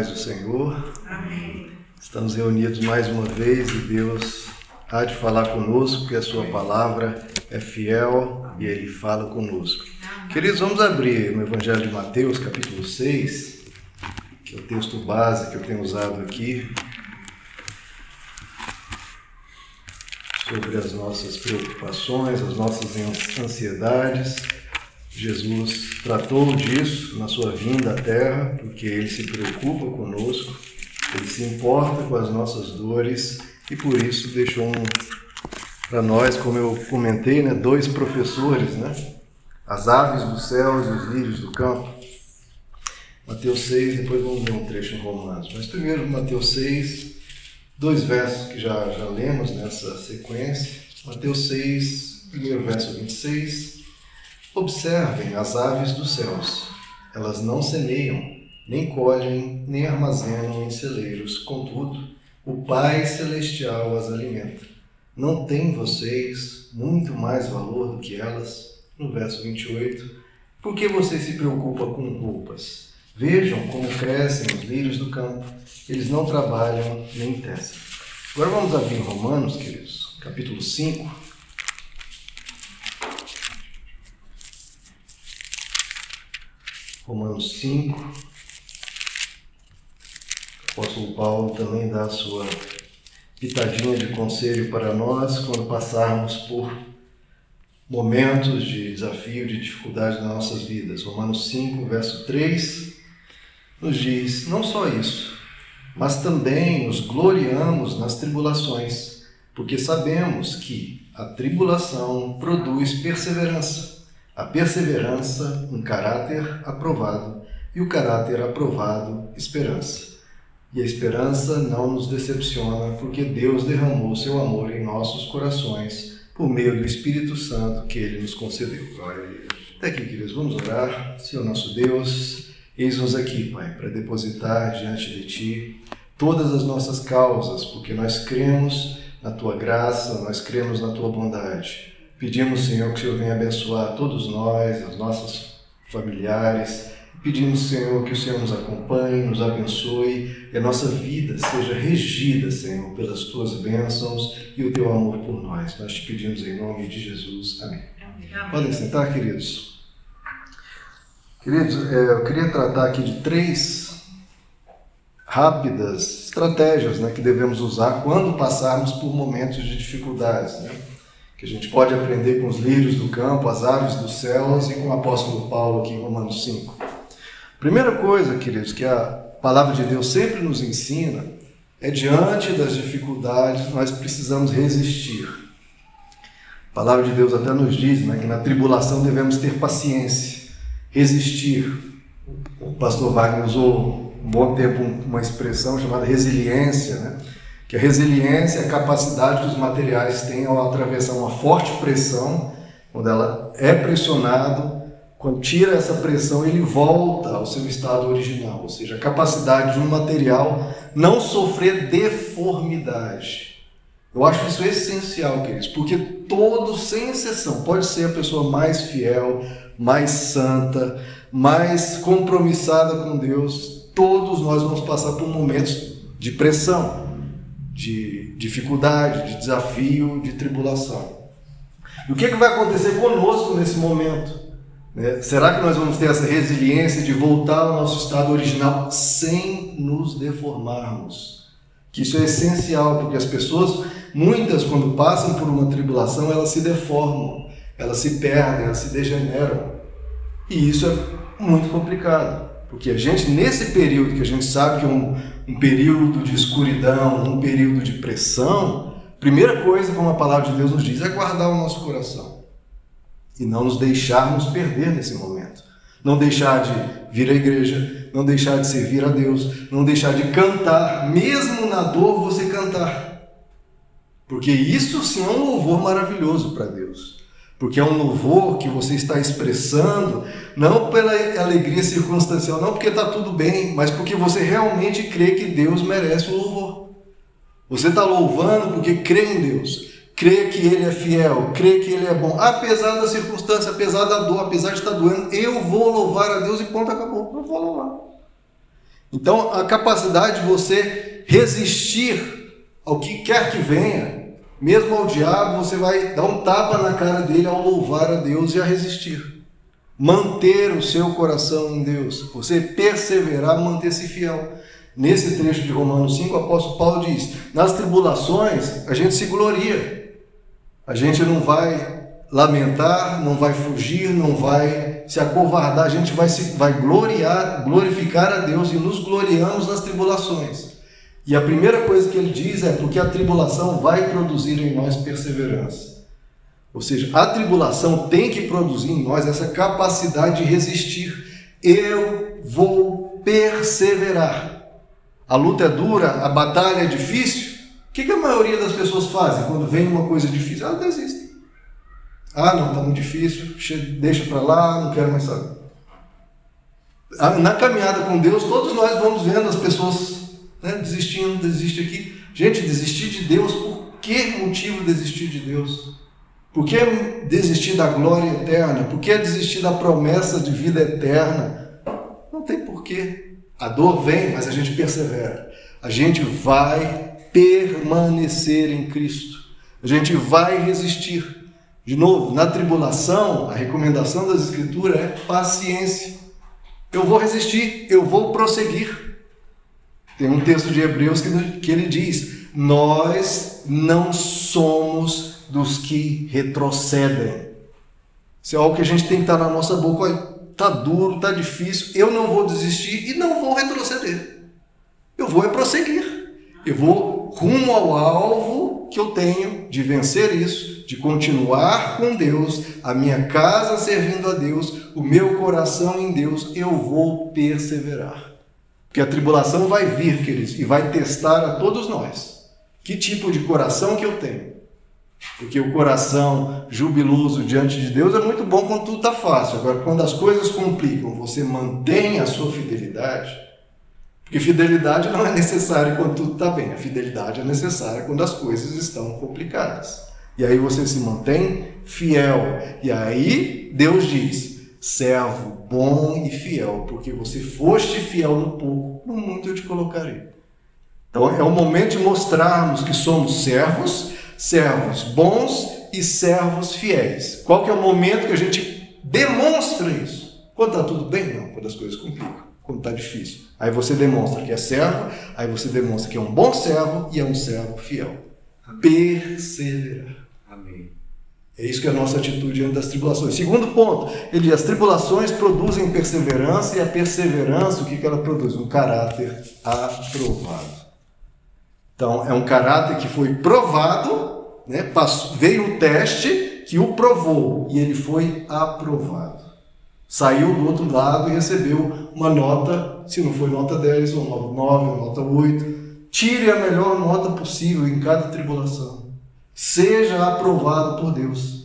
paz do Senhor. Amém. Estamos reunidos mais uma vez e Deus há de falar conosco, porque a Sua palavra é fiel e Ele fala conosco. Queridos, vamos abrir no Evangelho de Mateus, capítulo 6, que é o texto base que eu tenho usado aqui, sobre as nossas preocupações, as nossas ansiedades. Jesus tratou disso na sua vinda à Terra, porque ele se preocupa conosco, ele se importa com as nossas dores e por isso deixou um, para nós, como eu comentei, né, dois professores, né, as aves dos céus e os lírios do campo. Mateus 6, depois vamos ver um trecho em Romanos. Mas primeiro, Mateus 6, dois versos que já, já lemos nessa sequência. Mateus 6, primeiro verso 26. Observem as aves dos céus. Elas não semeiam, nem colhem, nem armazenam em celeiros. Contudo, o Pai Celestial as alimenta. Não têm vocês muito mais valor do que elas? No verso 28. Por que você se preocupa com roupas? Vejam como crescem os lírios do campo. Eles não trabalham nem tecem. Agora vamos abrir Romanos, queridos, capítulo 5. Romanos 5. O apóstolo Paulo também dá a sua pitadinha de conselho para nós quando passarmos por momentos de desafio, de dificuldade nas nossas vidas. Romanos 5, verso 3, nos diz: Não só isso, mas também nos gloriamos nas tribulações, porque sabemos que a tribulação produz perseverança a perseverança, um caráter aprovado, e o caráter aprovado, esperança. E a esperança não nos decepciona, porque Deus derramou seu amor em nossos corações por meio do Espírito Santo que ele nos concedeu. Glória a Deus. Até aqui, queridos, vamos orar. Senhor nosso Deus, eis-nos aqui, Pai, para depositar diante de Ti todas as nossas causas, porque nós cremos na Tua graça, nós cremos na Tua bondade. Pedimos, Senhor, que o Senhor venha abençoar todos nós, os nossos familiares. Pedimos, Senhor, que o Senhor nos acompanhe, nos abençoe e a nossa vida seja regida, Senhor, pelas tuas bênçãos e o teu amor por nós. Nós te pedimos em nome de Jesus. Amém. Amém. Podem sentar, queridos. Queridos, é, eu queria tratar aqui de três rápidas estratégias né, que devemos usar quando passarmos por momentos de dificuldades. Né? Que a gente pode aprender com os lírios do campo, as aves dos céus e com o apóstolo Paulo aqui em Romanos 5. Primeira coisa, queridos, que a palavra de Deus sempre nos ensina é diante das dificuldades nós precisamos resistir. A palavra de Deus até nos diz né, que na tribulação devemos ter paciência, resistir. O pastor Wagner usou um bom tempo uma expressão chamada resiliência, né? Que a resiliência é a capacidade que os materiais têm ao atravessar uma forte pressão, quando ela é pressionado, quando tira essa pressão, ele volta ao seu estado original, ou seja, a capacidade de um material não sofrer deformidade. Eu acho isso essencial, queridos, porque todos, sem exceção, pode ser a pessoa mais fiel, mais santa, mais compromissada com Deus, todos nós vamos passar por momentos de pressão de dificuldade, de desafio, de tribulação. E o que, é que vai acontecer conosco nesse momento? Né? Será que nós vamos ter essa resiliência de voltar ao nosso estado original sem nos deformarmos? Que isso é essencial, porque as pessoas, muitas, quando passam por uma tribulação, elas se deformam, elas se perdem, elas se degeneram. E isso é muito complicado, porque a gente, nesse período que a gente sabe que é um, um período de escuridão, um período de pressão, primeira coisa, como a palavra de Deus nos diz, é guardar o nosso coração e não nos deixarmos perder nesse momento. Não deixar de vir à igreja, não deixar de servir a Deus, não deixar de cantar, mesmo na dor você cantar. Porque isso sim é um louvor maravilhoso para Deus porque é um louvor que você está expressando, não pela alegria circunstancial, não porque está tudo bem, mas porque você realmente crê que Deus merece o louvor. Você está louvando porque crê em Deus, crê que Ele é fiel, crê que Ele é bom, apesar da circunstância, apesar da dor, apesar de estar doendo, eu vou louvar a Deus e ponto, acabou, eu vou louvar. Então, a capacidade de você resistir ao que quer que venha, mesmo ao diabo, você vai dar um tapa na cara dele ao louvar a Deus e a resistir. Manter o seu coração em Deus, você perseverar, manter-se fiel. Nesse trecho de Romanos 5, o apóstolo Paulo diz: nas tribulações a gente se gloria, a gente não vai lamentar, não vai fugir, não vai se acovardar, a gente vai, se, vai gloriar, glorificar a Deus e nos gloriamos nas tribulações. E a primeira coisa que ele diz é porque a tribulação vai produzir em nós perseverança. Ou seja, a tribulação tem que produzir em nós essa capacidade de resistir. Eu vou perseverar. A luta é dura, a batalha é difícil. O que, a maioria das pessoas fazem quando vem uma coisa difícil? Elas desistem. Ah, não, está muito difícil, deixa para lá, não quero mais saber. Ah, na caminhada com Deus, todos nós vamos vendo as pessoas né, desistindo, desiste aqui. Gente, desistir de Deus, por que motivo desistir de Deus? Por que desistir da glória eterna? Por que desistir da promessa de vida eterna? Não tem porquê. A dor vem, mas a gente persevera. A gente vai permanecer em Cristo. A gente vai resistir. De novo, na tribulação, a recomendação das Escrituras é paciência. Eu vou resistir, eu vou prosseguir. Tem um texto de Hebreus que, que ele diz: Nós não somos dos que retrocedem. Isso é algo que a gente tem que estar na nossa boca. Olha, tá duro, tá difícil, eu não vou desistir e não vou retroceder. Eu vou é prosseguir. Eu vou rumo ao alvo que eu tenho de vencer isso de continuar com Deus, a minha casa servindo a Deus, o meu coração em Deus, eu vou perseverar. Porque a tribulação vai vir, queridos, e vai testar a todos nós. Que tipo de coração que eu tenho? Porque o coração jubiloso diante de Deus é muito bom quando tudo está fácil. Agora, quando as coisas complicam, você mantém a sua fidelidade. Porque fidelidade não é necessária quando tudo está bem. A fidelidade é necessária quando as coisas estão complicadas. E aí você se mantém fiel. E aí Deus diz: servo bom e fiel, porque você foste fiel no pouco, no muito eu te colocarei. Então é o momento de mostrarmos que somos servos, servos bons e servos fiéis. Qual que é o momento que a gente demonstra isso? Quando está tudo bem? Não, quando as coisas complicam, quando está difícil. Aí você demonstra que é servo, aí você demonstra que é um bom servo e é um servo fiel. Perseverar. Amém. É isso que é a nossa atitude diante das tribulações. Segundo ponto, ele diz, as tribulações produzem perseverança e a perseverança, o que, que ela produz? Um caráter aprovado. Então, é um caráter que foi provado, né? Passou, veio o teste que o provou e ele foi aprovado. Saiu do outro lado e recebeu uma nota, se não foi nota 10, ou nota 9, ou nota 8. Tire a melhor nota possível em cada tribulação seja aprovado por Deus.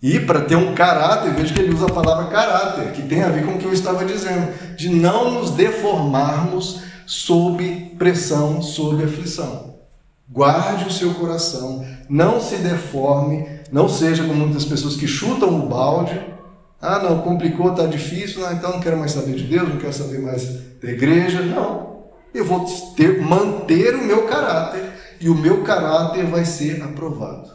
E para ter um caráter, veja que ele usa a palavra caráter, que tem a ver com o que eu estava dizendo, de não nos deformarmos sob pressão, sob aflição. Guarde o seu coração, não se deforme, não seja como muitas pessoas que chutam o balde. Ah, não, complicou, está difícil, ah, então não quero mais saber de Deus, não quero saber mais da igreja. Não, eu vou ter, manter o meu caráter e o meu caráter vai ser aprovado.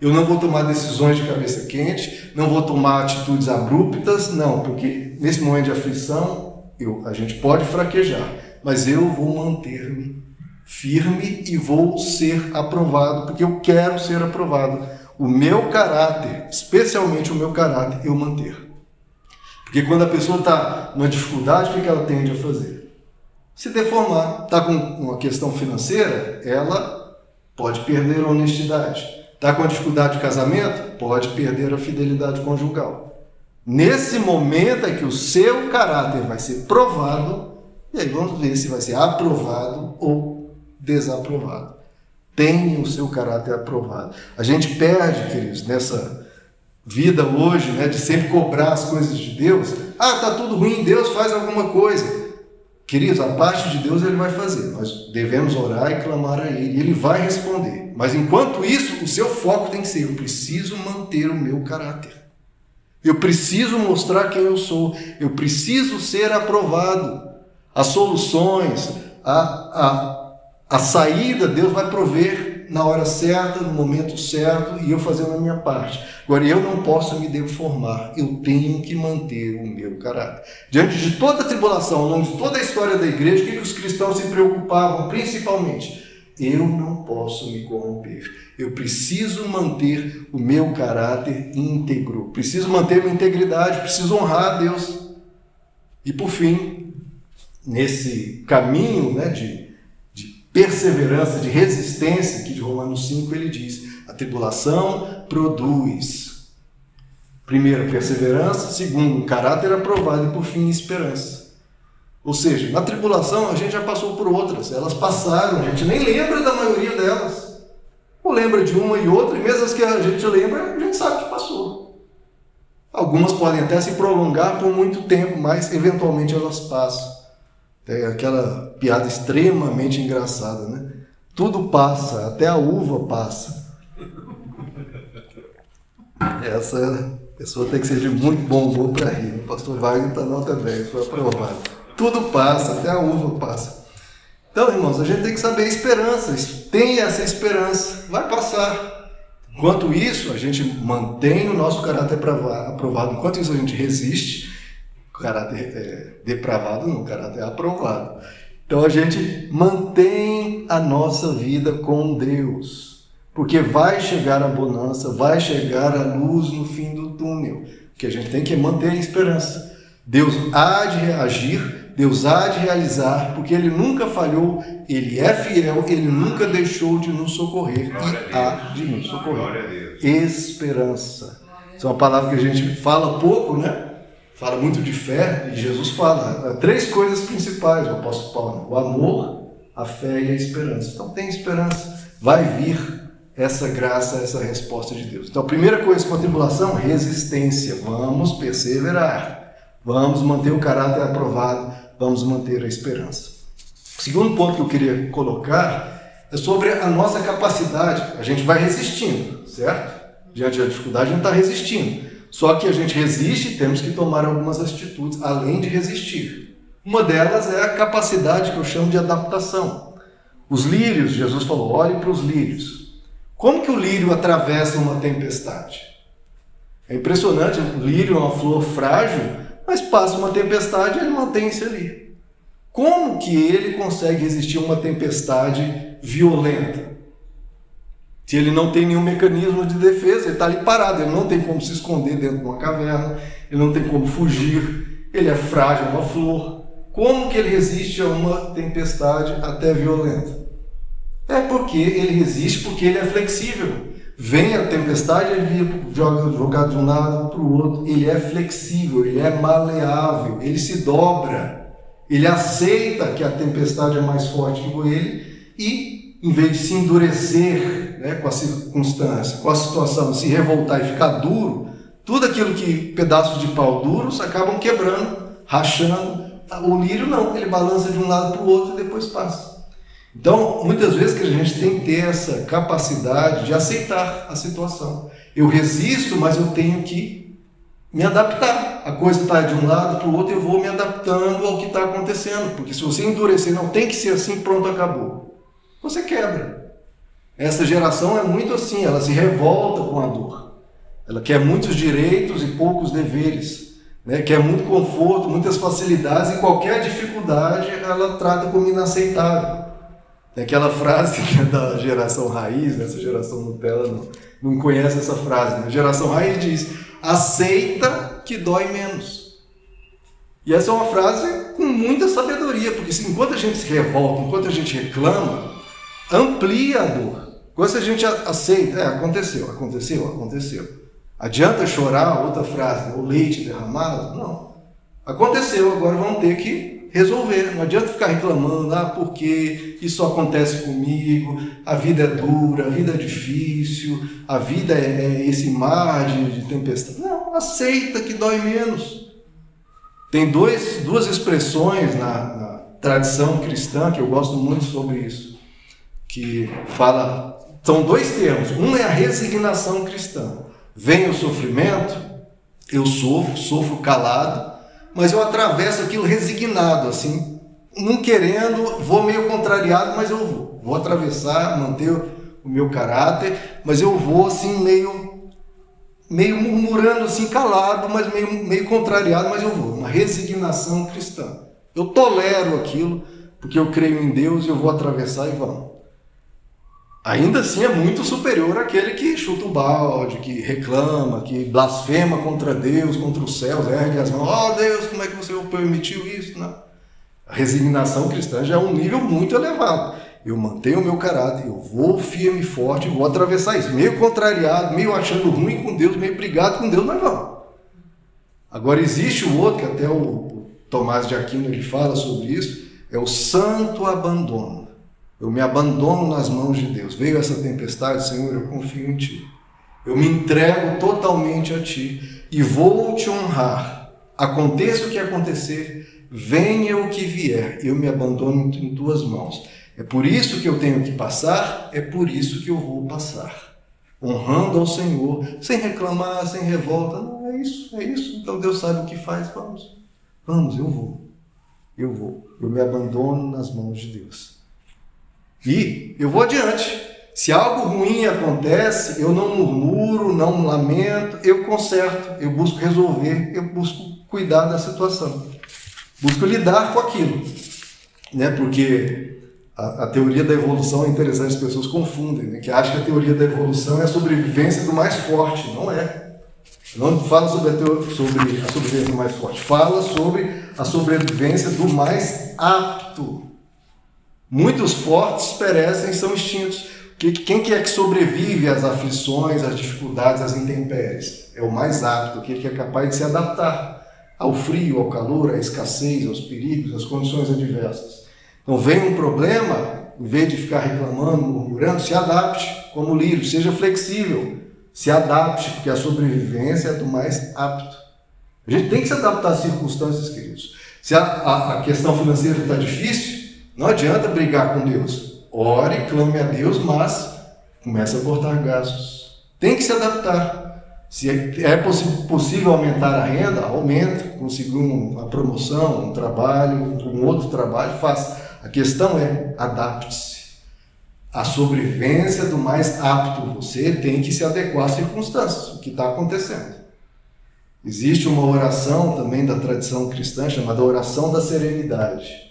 Eu não vou tomar decisões de cabeça quente, não vou tomar atitudes abruptas, não, porque nesse momento de aflição eu, a gente pode fraquejar, mas eu vou manter-me firme e vou ser aprovado, porque eu quero ser aprovado. O meu caráter, especialmente o meu caráter, eu manter. Porque quando a pessoa está numa dificuldade, o que ela tende a fazer? Se deformar. Está com uma questão financeira, ela pode perder a honestidade. Está com dificuldade de casamento, pode perder a fidelidade conjugal. Nesse momento é que o seu caráter vai ser provado, e aí vamos ver se vai ser aprovado ou desaprovado. Tenha o seu caráter aprovado. A gente perde, queridos, nessa vida hoje, né, de sempre cobrar as coisas de Deus. Ah, tá tudo ruim, Deus faz alguma coisa. Queridos, a parte de Deus ele vai fazer. Nós devemos orar e clamar a Ele. Ele vai responder. Mas enquanto isso, o seu foco tem que ser: eu preciso manter o meu caráter. Eu preciso mostrar quem eu sou. Eu preciso ser aprovado. as soluções, a, a, a saída, Deus vai prover na hora certa, no momento certo, e eu fazendo a minha parte. Agora, eu não posso me deformar, eu tenho que manter o meu caráter. Diante de toda a tribulação, ao longo de toda a história da igreja, o que os cristãos se preocupavam principalmente? Eu não posso me corromper. Eu preciso manter o meu caráter íntegro. Preciso manter minha integridade. Preciso honrar a Deus. E por fim, nesse caminho né, de, de perseverança, de resistência, que de Romanos 5 ele diz: a tribulação produz. Primeiro, perseverança. Segundo, caráter aprovado. E por fim, esperança. Ou seja, na tribulação a gente já passou por outras, elas passaram, a gente nem lembra da maioria delas. Ou lembra de uma e outra, e mesmo as que a gente lembra, a gente sabe que passou. Algumas podem até se prolongar por muito tempo, mas eventualmente elas passam. É aquela piada extremamente engraçada, né? Tudo passa, até a uva passa. Essa pessoa tem que ser de muito bom humor para rir. O pastor Wagner está nota 10, foi aprovado. Tudo passa, até a uva passa. Então, irmãos, a gente tem que saber a esperança. Tenha essa esperança. Vai passar. Enquanto isso, a gente mantém o nosso caráter aprovado. Enquanto isso, a gente resiste. Caráter é, depravado, não, o caráter é aprovado. Então, a gente mantém a nossa vida com Deus. Porque vai chegar a bonança, vai chegar a luz no fim do túnel. Que a gente tem que manter a esperança. Deus há de reagir Deus há de realizar, porque Ele nunca falhou, Ele é fiel, Ele nunca deixou de nos socorrer e há de nos socorrer. Esperança. Isso é uma palavra que a gente fala pouco, né? Fala muito de fé, e Jesus fala três coisas principais, o apóstolo Paulo: o amor, a fé e a esperança. Então tem esperança, vai vir essa graça, essa resposta de Deus. Então a primeira coisa com a tribulação, resistência. Vamos perseverar. Vamos manter o caráter aprovado vamos manter a esperança. O segundo ponto que eu queria colocar é sobre a nossa capacidade. A gente vai resistindo, certo? Diante da dificuldade, a gente está resistindo. Só que a gente resiste e temos que tomar algumas atitudes além de resistir. Uma delas é a capacidade que eu chamo de adaptação. Os lírios, Jesus falou, olhe para os lírios. Como que o lírio atravessa uma tempestade? É impressionante, o lírio é uma flor frágil, mas passa uma tempestade e ele mantém-se ali. Como que ele consegue resistir a uma tempestade violenta? Se ele não tem nenhum mecanismo de defesa, ele está ali parado, ele não tem como se esconder dentro de uma caverna, ele não tem como fugir, ele é frágil, é uma flor. Como que ele resiste a uma tempestade até violenta? É porque ele resiste porque ele é flexível. Vem a tempestade, ele joga jogar de um lado para o outro. Ele é flexível, ele é maleável, ele se dobra. Ele aceita que a tempestade é mais forte que ele e, em vez de se endurecer né, com a circunstância, com a situação, se revoltar e ficar duro, tudo aquilo que pedaços de pau duros acabam quebrando, rachando. O lírio não, ele balança de um lado para o outro e depois passa. Então, muitas vezes que a gente tem que ter essa capacidade de aceitar a situação. Eu resisto, mas eu tenho que me adaptar. A coisa está de um lado para o outro, eu vou me adaptando ao que está acontecendo. Porque se você endurecer, não tem que ser assim, pronto, acabou. Você quebra. Essa geração é muito assim, ela se revolta com a dor. Ela quer muitos direitos e poucos deveres. Né? Quer muito conforto, muitas facilidades e qualquer dificuldade ela trata como inaceitável. Tem aquela frase da geração raiz, né? essa geração Nutella não, não conhece essa frase. Né? A geração raiz diz: aceita que dói menos. E essa é uma frase com muita sabedoria, porque enquanto a gente se revolta, enquanto a gente reclama, amplia a dor. Quando a gente aceita, é, aconteceu, aconteceu, aconteceu. Adianta chorar, outra frase, o leite derramado? Não. Aconteceu, agora vamos ter que resolver. Não adianta ficar reclamando, ah, porque isso acontece comigo, a vida é dura, a vida é difícil, a vida é, é esse mar de, de tempestade. Não, aceita que dói menos. Tem dois, duas expressões na, na tradição cristã que eu gosto muito sobre isso, que fala, são dois termos. Um é a resignação cristã. Vem o sofrimento, eu sofro, sofro calado, mas eu atravesso aquilo resignado, assim, não querendo, vou meio contrariado, mas eu vou. Vou atravessar, manter o meu caráter, mas eu vou assim meio meio murmurando assim calado, mas meio meio contrariado, mas eu vou. Uma resignação cristã. Eu tolero aquilo porque eu creio em Deus e eu vou atravessar e vamos. Ainda assim é muito superior àquele que chuta o balde, que reclama, que blasfema contra Deus, contra os céus, ergue as mãos, oh Deus, como é que você permitiu isso? Não. A resignação cristã já é um nível muito elevado. Eu mantenho o meu caráter, eu vou firme e forte, vou atravessar isso. Meio contrariado, meio achando ruim com Deus, meio brigado com Deus, mas vamos. Agora existe o outro, que até o Tomás de Aquino ele fala sobre isso, é o santo abandono. Eu me abandono nas mãos de Deus. Veio essa tempestade, Senhor, eu confio em Ti. Eu me entrego totalmente a Ti e vou te honrar. Aconteça o que acontecer, venha o que vier, eu me abandono em Tuas mãos. É por isso que eu tenho que passar, é por isso que eu vou passar. Honrando ao Senhor, sem reclamar, sem revolta. Não, é isso, é isso. Então Deus sabe o que faz, vamos. Vamos, eu vou. Eu vou. Eu me abandono nas mãos de Deus. E eu vou adiante. Se algo ruim acontece, eu não murmuro, não lamento, eu conserto, eu busco resolver, eu busco cuidar da situação. Busco lidar com aquilo. Né? Porque a, a, teoria da evolução é interessante, as pessoas confundem, né? que acham que a teoria da evolução é a sobrevivência do mais forte. Não é. Não fala sobre a, teoria, sobre a sobrevivência do mais forte, fala sobre a sobrevivência do mais apto. Muitos fortes perecem são extintos. Quem que é que sobrevive às aflições, às dificuldades, às intempéries? É o mais apto, aquele que é capaz de se adaptar ao frio, ao calor, à escassez, aos perigos, às condições adversas. Então vem um problema, em vez de ficar reclamando, murmurando, se adapte como lírio, seja flexível, se adapte, porque a sobrevivência é do mais apto. A gente tem que se adaptar às circunstâncias, queridos. Se a, a, a questão financeira está difícil, não adianta brigar com Deus. Ore, clame a Deus, mas comece a cortar gastos. Tem que se adaptar. Se é, é possível aumentar a renda, aumenta, conseguir uma promoção, um trabalho, um outro trabalho, faça. A questão é adapte-se. A sobrevivência do mais apto. Você tem que se adequar às circunstâncias, o que está acontecendo. Existe uma oração também da tradição cristã chamada oração da serenidade.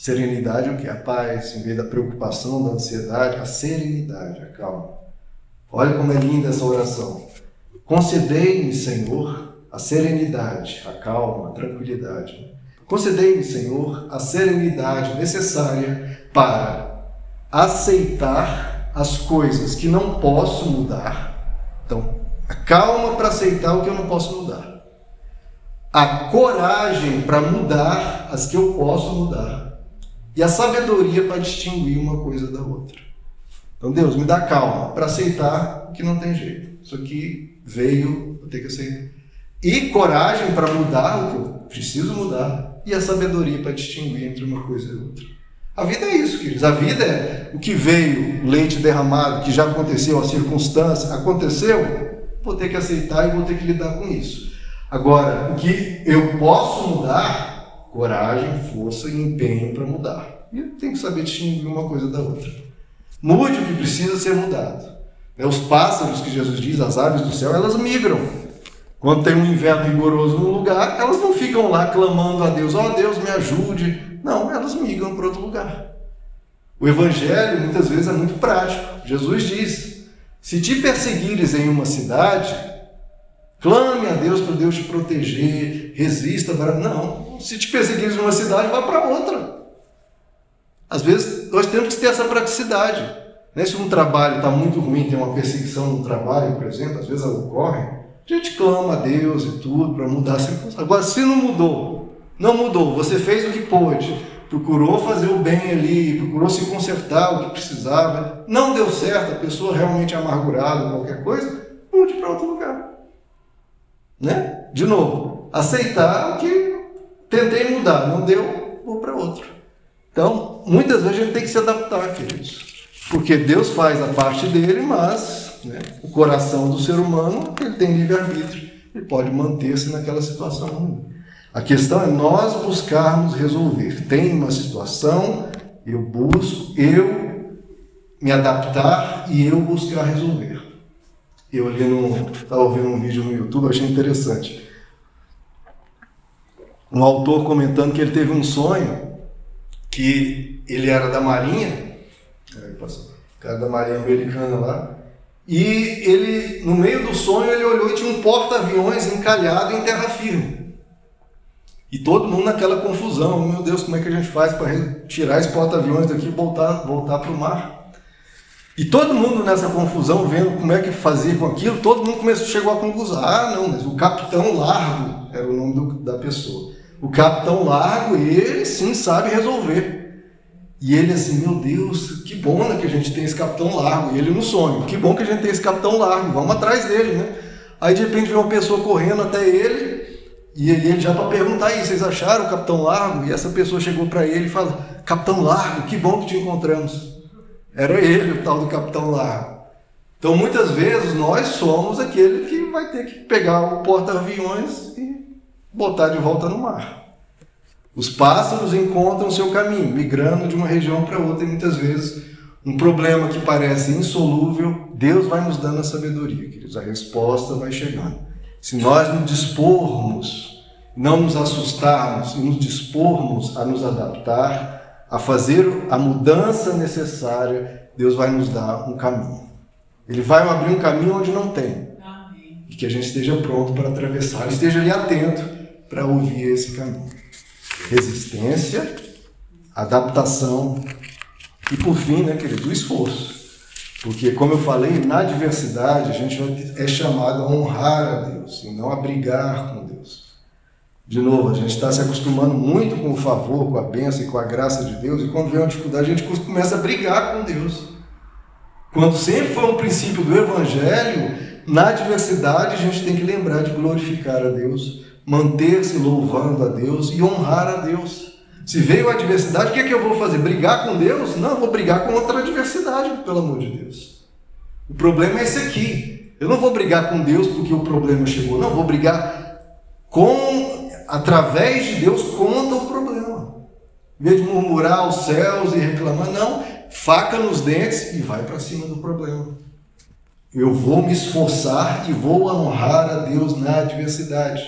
Serenidade é o que? A paz, em vez da preocupação, da ansiedade, a serenidade, a calma. Olha como é linda essa oração. Concedei-me, Senhor, a serenidade, a calma, a tranquilidade Concedei-me, Senhor, a serenidade necessária para aceitar as coisas que não posso mudar. Então, a calma para aceitar o que eu não posso mudar. A coragem para mudar as que eu posso mudar. E a sabedoria para distinguir uma coisa da outra. Então, Deus, me dá calma para aceitar que não tem jeito. Isso aqui veio, vou ter que aceitar. E coragem para mudar o que eu preciso mudar e a sabedoria para distinguir entre uma coisa e outra. A vida é isso, queridos. A vida é o que veio, leite derramado, que já aconteceu, a circunstância, aconteceu, vou ter que aceitar e vou ter que lidar com isso. Agora, o que eu posso mudar, coragem, força e empenho para mudar. E tem que saber distinguir uma coisa da outra. Mude o que precisa ser mudado. Né, os pássaros que Jesus diz, as aves do céu, elas migram. Quando tem um inverno rigoroso no lugar, elas não ficam lá clamando a Deus, ó oh, Deus me ajude. Não, elas migram para outro lugar. O evangelho muitas vezes é muito prático. Jesus diz: se te perseguires em uma cidade, clame a Deus para Deus te proteger, resista. Para... Não, se te perseguires em uma cidade, vá para outra. Às vezes nós temos que ter essa praticidade. Né? Se um trabalho está muito ruim, tem uma perseguição no trabalho, por exemplo, às vezes ela ocorre a gente clama a Deus e tudo para mudar a circunstância. Agora, se não mudou, não mudou, você fez o que pôde, procurou fazer o bem ali, procurou se consertar o que precisava, não deu certo, a pessoa realmente amargurada, qualquer coisa, mude para outro lugar. Né? De novo, aceitar o que tentei mudar, não deu, vou para outro. Então, muitas vezes a gente tem que se adaptar, queridos. Porque Deus faz a parte dele, mas né? O coração do ser humano ele tem livre-arbítrio, ele pode manter-se naquela situação ruim. A questão é nós buscarmos resolver. Tem uma situação, eu busco, eu me adaptar e eu buscar resolver. Eu ali no. Estava ouvindo um vídeo no YouTube, achei interessante. Um autor comentando que ele teve um sonho que ele era da Marinha, o cara da Marinha Americana lá, e ele, no meio do sonho, ele olhou e tinha um porta-aviões encalhado em terra firme. E todo mundo naquela confusão, meu Deus, como é que a gente faz para tirar esse porta-aviões daqui e voltar, voltar para o mar? E todo mundo nessa confusão, vendo como é que fazia com aquilo, todo mundo começou, chegou à conclusão: ah, não, mas o Capitão Largo era o nome do, da pessoa. O Capitão Largo, ele sim sabe resolver. E ele assim, meu Deus, que bom né, que a gente tem esse Capitão Largo. E ele no sonho, que bom que a gente tem esse Capitão Largo, vamos atrás dele, né? Aí de repente vem uma pessoa correndo até ele, e ele já para perguntar aí, vocês acharam o Capitão Largo? E essa pessoa chegou para ele e fala: Capitão Largo, que bom que te encontramos. Era ele, o tal do Capitão Largo. Então muitas vezes nós somos aquele que vai ter que pegar o porta-aviões e botar de volta no mar. Os pássaros encontram seu caminho, migrando de uma região para outra, e muitas vezes um problema que parece insolúvel, Deus vai nos dando a sabedoria, queridos. A resposta vai chegando. Se nós nos dispormos, não nos assustarmos e nos dispormos a nos adaptar, a fazer a mudança necessária, Deus vai nos dar um caminho. Ele vai abrir um caminho onde não tem. Amém. E que a gente esteja pronto para atravessar, esteja ali atento para ouvir esse caminho. Resistência, adaptação e, por fim, né, querido, o esforço. Porque, como eu falei, na diversidade a gente é chamado a honrar a Deus e não a brigar com Deus. De novo, a gente está se acostumando muito com o favor, com a bênção e com a graça de Deus, e quando vem uma dificuldade a gente começa a brigar com Deus. Quando sempre foi um princípio do Evangelho, na diversidade a gente tem que lembrar de glorificar a Deus, manter-se louvando a Deus e honrar a Deus. Se veio a adversidade, o que, é que eu vou fazer? Brigar com Deus? Não, vou brigar com outra adversidade, pelo amor de Deus. O problema é esse aqui. Eu não vou brigar com Deus porque o problema chegou. Não, vou brigar com através de Deus contra o problema. Em vez de murmurar aos céus e reclamar, não, faca nos dentes e vai para cima do problema. Eu vou me esforçar e vou honrar a Deus na adversidade.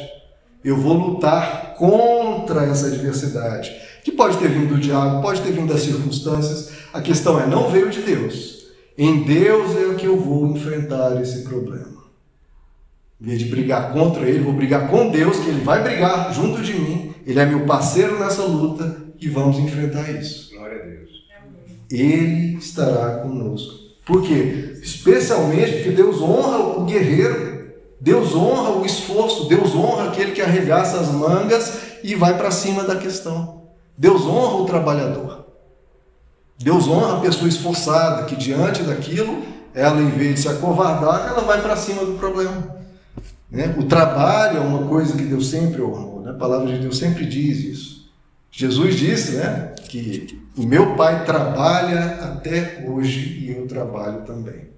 Eu vou lutar contra essa adversidade, que pode ter vindo do diabo, pode ter vindo das circunstâncias. A questão é, não veio de Deus. Em Deus é que eu vou enfrentar esse problema. Em vez de brigar contra ele, vou brigar com Deus, que ele vai brigar junto de mim. Ele é meu parceiro nessa luta e vamos enfrentar isso. Glória a Deus. Ele estará conosco. Por quê? Especialmente porque Deus honra o guerreiro. Deus honra o esforço, Deus honra aquele que arregaça as mangas e vai para cima da questão. Deus honra o trabalhador. Deus honra a pessoa esforçada, que diante daquilo, ela, em vez de se acovardar, ela vai para cima do problema. Né? O trabalho é uma coisa que Deus sempre honrou. Né? A palavra de Deus sempre diz isso. Jesus disse né, que o meu Pai trabalha até hoje e eu trabalho também.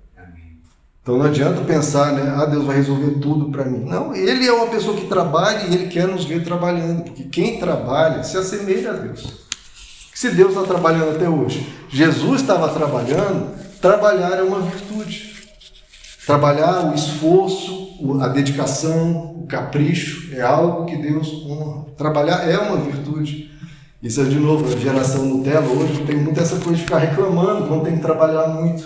Então não adianta pensar, né? Ah, Deus vai resolver tudo para mim. Não, Ele é uma pessoa que trabalha e Ele quer nos ver trabalhando, porque quem trabalha se assemelha a Deus. Se Deus está trabalhando até hoje, Jesus estava trabalhando, trabalhar é uma virtude. Trabalhar, o esforço, a dedicação, o capricho é algo que Deus honra. Trabalhar é uma virtude. Isso é de novo, a geração Nutella hoje tem muito essa coisa de ficar reclamando quando tem que trabalhar muito.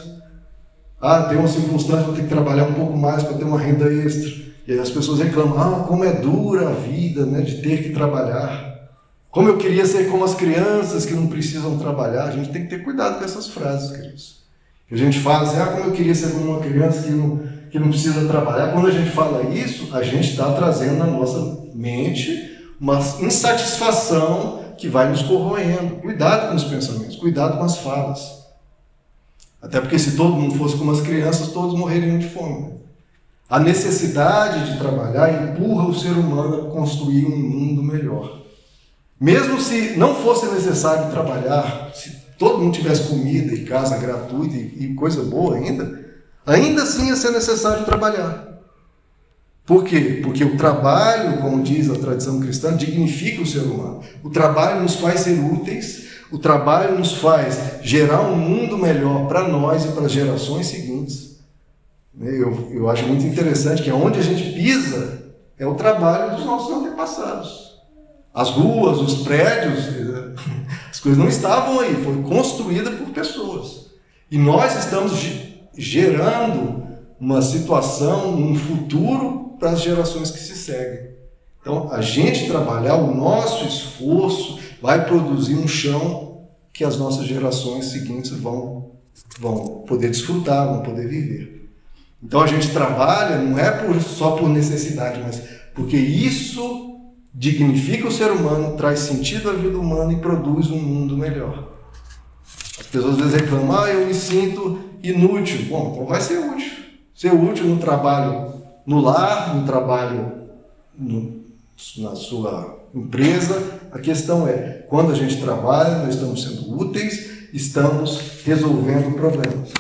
Ah, tem uma circunstância, vou ter que trabalhar um pouco mais para ter uma renda extra. E aí as pessoas reclamam, ah, como é dura a vida né, de ter que trabalhar. Como eu queria ser como as crianças que não precisam trabalhar. A gente tem que ter cuidado com essas frases, queridos. A gente fala assim, ah, como eu queria ser como uma criança que não, que não precisa trabalhar. Quando a gente fala isso, a gente está trazendo na nossa mente uma insatisfação que vai nos corroendo. Cuidado com os pensamentos, cuidado com as falas. Até porque se todo mundo fosse como as crianças, todos morreriam de fome. A necessidade de trabalhar empurra o ser humano a construir um mundo melhor. Mesmo se não fosse necessário trabalhar, se todo mundo tivesse comida e casa gratuita e coisa boa ainda, ainda assim ia ser necessário trabalhar. Por quê? Porque o trabalho, como diz a tradição cristã, dignifica o ser humano. O trabalho nos faz ser úteis, o trabalho nos faz gerar um mundo melhor para nós e para as gerações seguintes. Eu, eu acho muito interessante que onde a gente pisa é o trabalho dos nossos antepassados. As ruas, os prédios, as coisas não estavam aí, foi construída por pessoas. E nós estamos gerando uma situação, um futuro para as gerações que se seguem. Então, a gente trabalhar, o nosso esforço vai produzir um chão que as nossas gerações seguintes vão, vão poder desfrutar, vão poder viver. Então, a gente trabalha não é por, só por necessidade, mas porque isso dignifica o ser humano, traz sentido à vida humana e produz um mundo melhor. As pessoas às vezes reclamam, ah, eu me sinto inútil. Bom, então vai ser útil. Ser útil no trabalho no lar, no trabalho, no, na sua empresa. A questão é, quando a gente trabalha, nós estamos sendo úteis, estamos resolvendo problemas.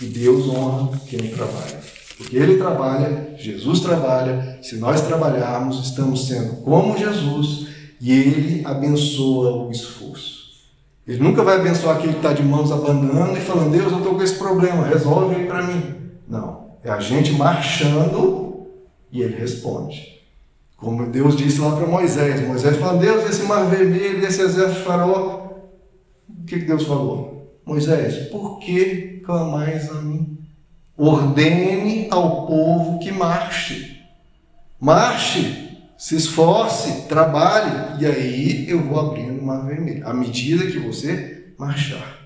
E Deus honra quem trabalha. Porque Ele trabalha, Jesus trabalha, se nós trabalharmos, estamos sendo como Jesus e Ele abençoa o esforço. Ele nunca vai abençoar aquele que está de mãos abanando e falando, Deus, eu estou com esse problema, resolve aí para mim. Não. É a gente marchando e ele responde. Como Deus disse lá para Moisés. Moisés fala, Deus, esse mar vermelho, esse exército de faraó. O que Deus falou? Moisés, por que clamais a mim? Ordene ao povo que marche. Marche, se esforce, trabalhe, e aí eu vou abrindo o mar vermelho, à medida que você marchar.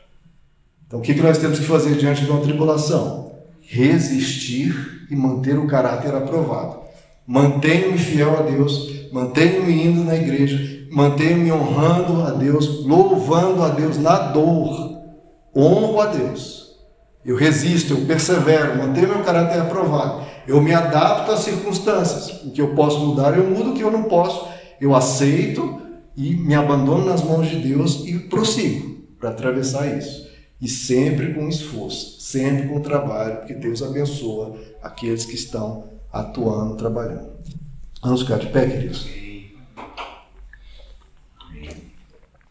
Então, o que nós temos que fazer diante de uma tribulação? Resistir e manter o caráter aprovado. Mantenho-me fiel a Deus, mantenho-me indo na igreja, mantenho-me honrando a Deus, louvando a Deus na dor. Honro a Deus. Eu resisto, eu persevero, mantenho meu caráter aprovado. Eu me adapto às circunstâncias. O que eu posso mudar, eu mudo. O que eu não posso, eu aceito e me abandono nas mãos de Deus e prossigo para atravessar isso. E sempre com esforço, sempre com trabalho, porque Deus abençoa aqueles que estão atuando, trabalhando. Vamos ficar de pé, queridos?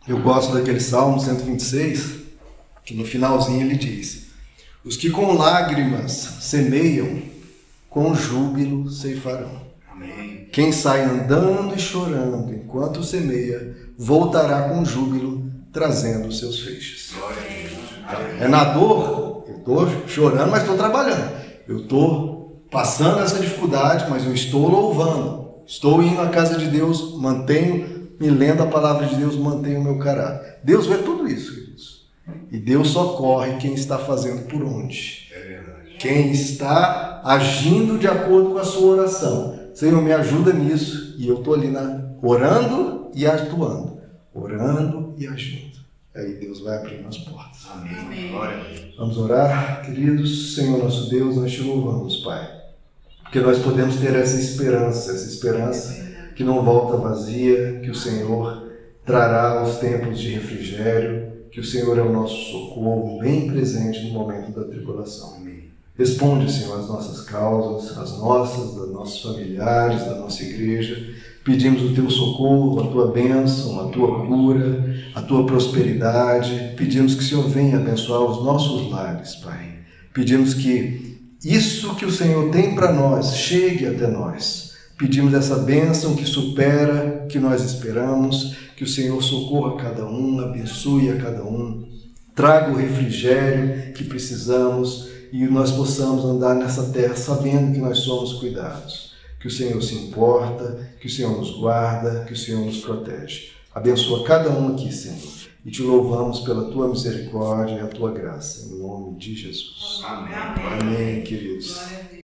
Eu gosto daquele Salmo 126, que no finalzinho ele diz: Os que com lágrimas semeiam, com júbilo ceifarão. Amém. Quem sai andando e chorando enquanto semeia, voltará com júbilo, trazendo os seus feixes. É na dor, eu estou chorando, mas estou trabalhando. Eu estou passando essa dificuldade, mas eu estou louvando. Estou indo à casa de Deus, mantenho, me lendo a palavra de Deus, mantenho o meu caráter. Deus vê tudo isso, queridos. E Deus socorre quem está fazendo por onde. Quem está agindo de acordo com a sua oração. Senhor, me ajuda nisso. E eu estou ali na, orando e atuando. Orando e agindo. Aí Deus vai abrindo as portas. Amém. Amém. Vamos orar, queridos. Senhor nosso Deus, nós te louvamos, Pai. Porque nós podemos ter essa esperança, essa esperança que não volta vazia, que o Senhor trará os tempos de refrigério, que o Senhor é o nosso socorro, bem presente no momento da tribulação. Amém. Responde, Senhor, as nossas causas, as nossas, dos nossos familiares, da nossa igreja Pedimos o teu socorro, a tua bênção, a tua cura, a tua prosperidade. Pedimos que o Senhor venha abençoar os nossos lares, Pai. Pedimos que isso que o Senhor tem para nós chegue até nós. Pedimos essa bênção que supera o que nós esperamos, que o Senhor socorra cada um, abençoe a cada um, traga o refrigério que precisamos e nós possamos andar nessa terra sabendo que nós somos cuidados que o Senhor se importa, que o Senhor nos guarda, que o Senhor nos protege. Abençoa cada um aqui, Senhor, e te louvamos pela tua misericórdia e a tua graça, em nome de Jesus. Amém, Amém queridos.